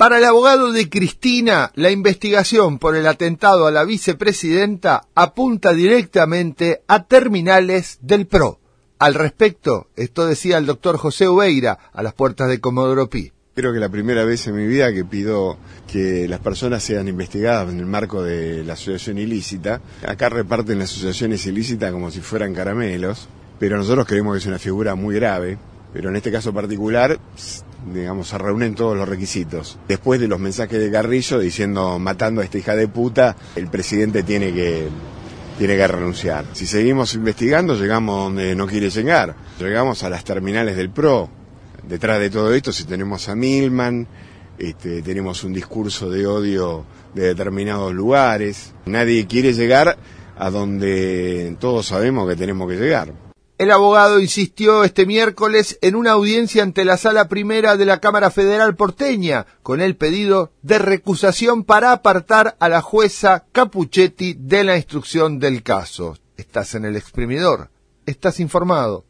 Para el abogado de Cristina, la investigación por el atentado a la vicepresidenta apunta directamente a terminales del PRO. Al respecto, esto decía el doctor José Ubeira a las puertas de Comodoro Pi. Creo que la primera vez en mi vida que pido que las personas sean investigadas en el marco de la asociación ilícita. Acá reparten las asociaciones ilícitas como si fueran caramelos, pero nosotros creemos que es una figura muy grave. Pero en este caso particular digamos, se reúnen todos los requisitos. Después de los mensajes de Carrillo diciendo matando a esta hija de puta, el presidente tiene que tiene que renunciar. Si seguimos investigando, llegamos donde no quiere llegar. Llegamos a las terminales del PRO. Detrás de todo esto, si tenemos a Milman, este, tenemos un discurso de odio de determinados lugares. Nadie quiere llegar a donde todos sabemos que tenemos que llegar. El abogado insistió este miércoles en una audiencia ante la sala primera de la Cámara Federal porteña con el pedido de recusación para apartar a la jueza Capuchetti de la instrucción del caso. Estás en el exprimidor. Estás informado.